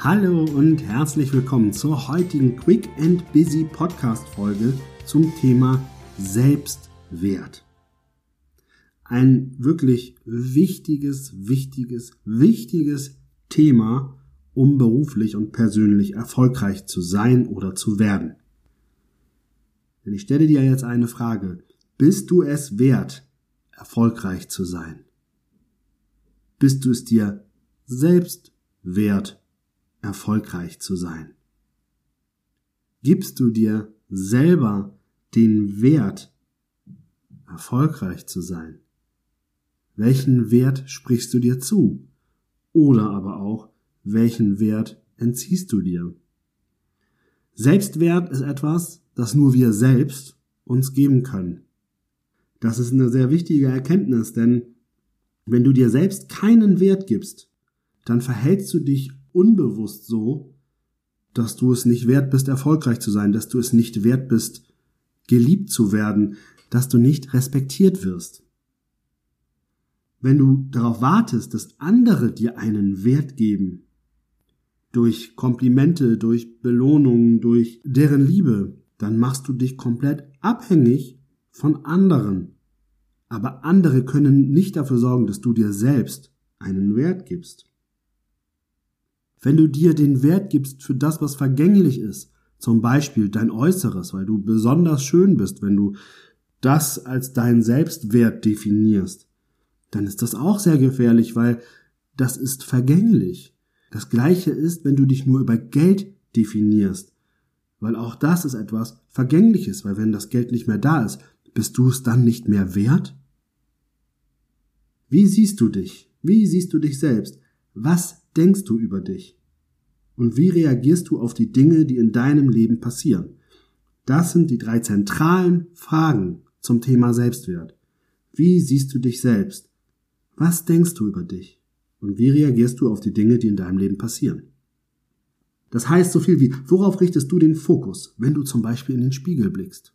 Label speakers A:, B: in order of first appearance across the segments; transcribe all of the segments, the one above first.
A: Hallo und herzlich willkommen zur heutigen Quick and Busy Podcast Folge zum Thema Selbstwert. Ein wirklich wichtiges, wichtiges, wichtiges Thema, um beruflich und persönlich erfolgreich zu sein oder zu werden. Denn ich stelle dir jetzt eine Frage. Bist du es wert, erfolgreich zu sein? Bist du es dir selbst wert, erfolgreich zu sein? Gibst du dir selber den Wert, erfolgreich zu sein? Welchen Wert sprichst du dir zu? Oder aber auch, welchen Wert entziehst du dir? Selbstwert ist etwas, das nur wir selbst uns geben können. Das ist eine sehr wichtige Erkenntnis, denn wenn du dir selbst keinen Wert gibst, dann verhältst du dich unbewusst so, dass du es nicht wert bist, erfolgreich zu sein, dass du es nicht wert bist, geliebt zu werden, dass du nicht respektiert wirst. Wenn du darauf wartest, dass andere dir einen Wert geben, durch Komplimente, durch Belohnungen, durch deren Liebe, dann machst du dich komplett abhängig von anderen. Aber andere können nicht dafür sorgen, dass du dir selbst einen Wert gibst. Wenn du dir den Wert gibst für das, was vergänglich ist, zum Beispiel dein Äußeres, weil du besonders schön bist, wenn du das als deinen Selbstwert definierst, dann ist das auch sehr gefährlich, weil das ist vergänglich. Das gleiche ist, wenn du dich nur über Geld definierst, weil auch das ist etwas Vergängliches, weil wenn das Geld nicht mehr da ist, bist du es dann nicht mehr wert? Wie siehst du dich? Wie siehst du dich selbst? Was denkst du über dich? Und wie reagierst du auf die Dinge, die in deinem Leben passieren? Das sind die drei zentralen Fragen zum Thema Selbstwert. Wie siehst du dich selbst? Was denkst du über dich? Und wie reagierst du auf die Dinge, die in deinem Leben passieren? Das heißt so viel wie, worauf richtest du den Fokus, wenn du zum Beispiel in den Spiegel blickst?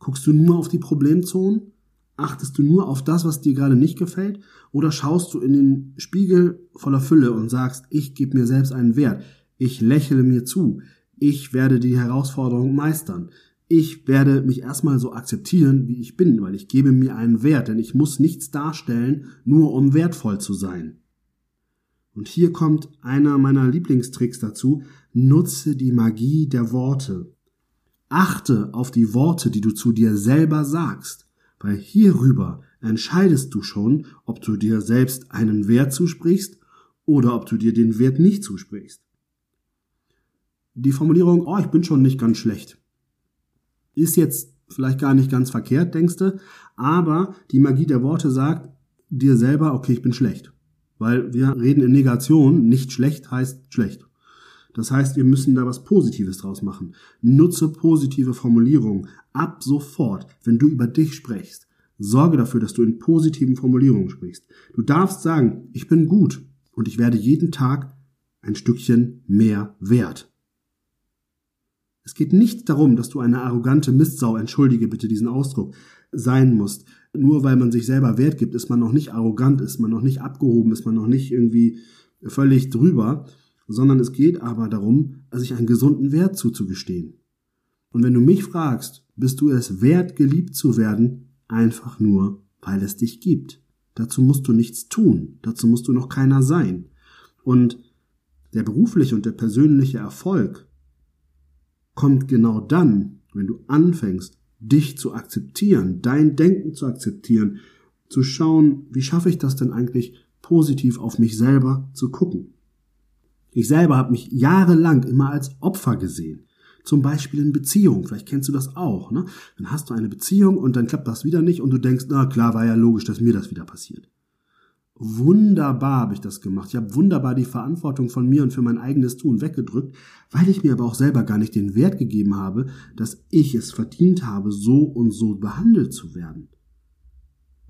A: Guckst du nur auf die Problemzonen Achtest du nur auf das, was dir gerade nicht gefällt? Oder schaust du in den Spiegel voller Fülle und sagst, ich gebe mir selbst einen Wert, ich lächle mir zu, ich werde die Herausforderung meistern, ich werde mich erstmal so akzeptieren, wie ich bin, weil ich gebe mir einen Wert, denn ich muss nichts darstellen, nur um wertvoll zu sein. Und hier kommt einer meiner Lieblingstricks dazu, nutze die Magie der Worte. Achte auf die Worte, die du zu dir selber sagst weil hierüber entscheidest du schon, ob du dir selbst einen Wert zusprichst oder ob du dir den Wert nicht zusprichst. Die Formulierung, oh, ich bin schon nicht ganz schlecht, ist jetzt vielleicht gar nicht ganz verkehrt, denkst du, aber die Magie der Worte sagt dir selber, okay, ich bin schlecht. Weil wir reden in Negation, nicht schlecht heißt schlecht. Das heißt, wir müssen da was Positives draus machen. Nutze positive Formulierungen. Ab sofort, wenn du über dich sprichst, sorge dafür, dass du in positiven Formulierungen sprichst. Du darfst sagen, ich bin gut und ich werde jeden Tag ein Stückchen mehr wert. Es geht nicht darum, dass du eine arrogante Mistsau, entschuldige bitte diesen Ausdruck, sein musst. Nur weil man sich selber Wert gibt, ist man noch nicht arrogant, ist man noch nicht abgehoben, ist man noch nicht irgendwie völlig drüber, sondern es geht aber darum, sich einen gesunden Wert zuzugestehen. Und wenn du mich fragst, bist du es wert, geliebt zu werden, einfach nur, weil es dich gibt. Dazu musst du nichts tun, dazu musst du noch keiner sein. Und der berufliche und der persönliche Erfolg kommt genau dann, wenn du anfängst, dich zu akzeptieren, dein Denken zu akzeptieren, zu schauen, wie schaffe ich das denn eigentlich, positiv auf mich selber zu gucken. Ich selber habe mich jahrelang immer als Opfer gesehen. Zum Beispiel in Beziehungen. Vielleicht kennst du das auch. Ne? Dann hast du eine Beziehung und dann klappt das wieder nicht und du denkst, na klar, war ja logisch, dass mir das wieder passiert. Wunderbar habe ich das gemacht. Ich habe wunderbar die Verantwortung von mir und für mein eigenes Tun weggedrückt, weil ich mir aber auch selber gar nicht den Wert gegeben habe, dass ich es verdient habe, so und so behandelt zu werden.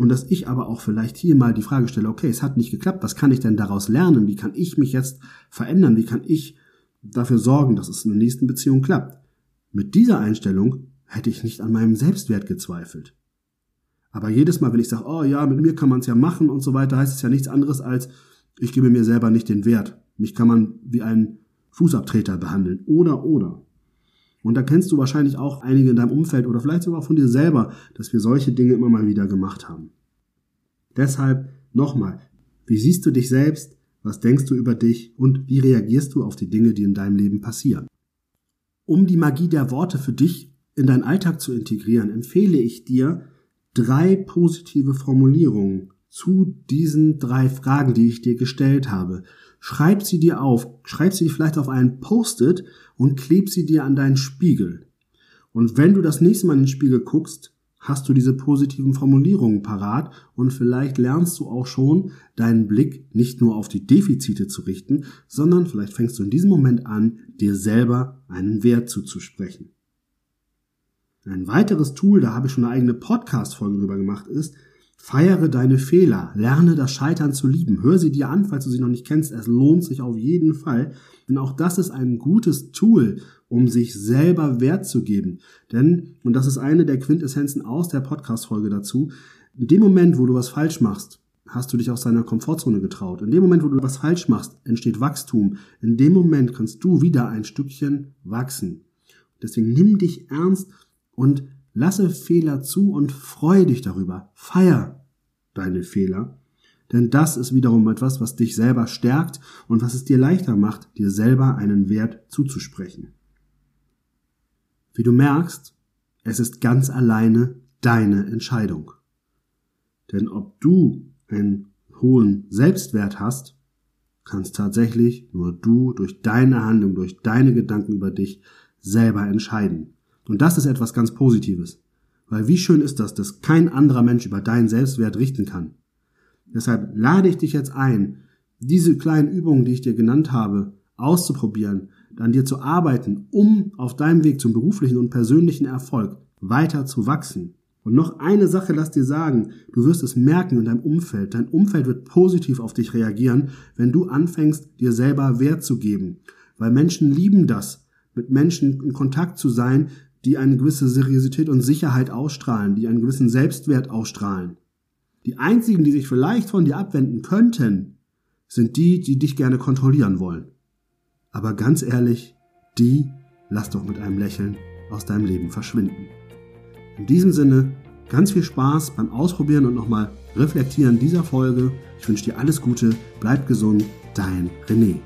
A: Und dass ich aber auch vielleicht hier mal die Frage stelle, okay, es hat nicht geklappt, was kann ich denn daraus lernen? Wie kann ich mich jetzt verändern? Wie kann ich dafür sorgen, dass es in der nächsten Beziehung klappt? Mit dieser Einstellung hätte ich nicht an meinem Selbstwert gezweifelt. Aber jedes Mal, wenn ich sage, oh ja, mit mir kann man es ja machen und so weiter, heißt es ja nichts anderes als, ich gebe mir selber nicht den Wert. mich kann man wie einen Fußabtreter behandeln oder oder. Und da kennst du wahrscheinlich auch einige in deinem Umfeld oder vielleicht sogar von dir selber, dass wir solche Dinge immer mal wieder gemacht haben. Deshalb nochmal, wie siehst du dich selbst, was denkst du über dich und wie reagierst du auf die Dinge, die in deinem Leben passieren? Um die Magie der Worte für dich in deinen Alltag zu integrieren, empfehle ich dir drei positive Formulierungen zu diesen drei Fragen, die ich dir gestellt habe. Schreib sie dir auf, schreib sie vielleicht auf einen Post-it und kleb sie dir an deinen Spiegel. Und wenn du das nächste Mal in den Spiegel guckst, hast du diese positiven Formulierungen parat und vielleicht lernst du auch schon, deinen Blick nicht nur auf die Defizite zu richten, sondern vielleicht fängst du in diesem Moment an, dir selber einen Wert zuzusprechen. Ein weiteres Tool, da habe ich schon eine eigene Podcast-Folge drüber gemacht, ist, Feiere deine Fehler, lerne das Scheitern zu lieben, hör sie dir an, falls du sie noch nicht kennst, es lohnt sich auf jeden Fall, denn auch das ist ein gutes Tool, um sich selber Wert zu geben. Denn, und das ist eine der Quintessenzen aus der Podcast-Folge dazu, in dem Moment, wo du was falsch machst, hast du dich aus deiner Komfortzone getraut. In dem Moment, wo du was falsch machst, entsteht Wachstum. In dem Moment kannst du wieder ein Stückchen wachsen. Deswegen nimm dich ernst und Lasse Fehler zu und freue dich darüber. Feier deine Fehler. Denn das ist wiederum etwas, was dich selber stärkt und was es dir leichter macht, dir selber einen Wert zuzusprechen. Wie du merkst, es ist ganz alleine deine Entscheidung. Denn ob du einen hohen Selbstwert hast, kannst tatsächlich nur du durch deine Handlung, durch deine Gedanken über dich selber entscheiden. Und das ist etwas ganz Positives. Weil wie schön ist das, dass kein anderer Mensch über deinen Selbstwert richten kann. Deshalb lade ich dich jetzt ein, diese kleinen Übungen, die ich dir genannt habe, auszuprobieren, an dir zu arbeiten, um auf deinem Weg zum beruflichen und persönlichen Erfolg weiter zu wachsen. Und noch eine Sache lass dir sagen, du wirst es merken in deinem Umfeld. Dein Umfeld wird positiv auf dich reagieren, wenn du anfängst, dir selber Wert zu geben. Weil Menschen lieben das, mit Menschen in Kontakt zu sein, die eine gewisse Seriosität und Sicherheit ausstrahlen, die einen gewissen Selbstwert ausstrahlen. Die einzigen, die sich vielleicht von dir abwenden könnten, sind die, die dich gerne kontrollieren wollen. Aber ganz ehrlich, die lass doch mit einem Lächeln aus deinem Leben verschwinden. In diesem Sinne, ganz viel Spaß beim Ausprobieren und nochmal Reflektieren dieser Folge. Ich wünsche dir alles Gute, bleib gesund, dein René.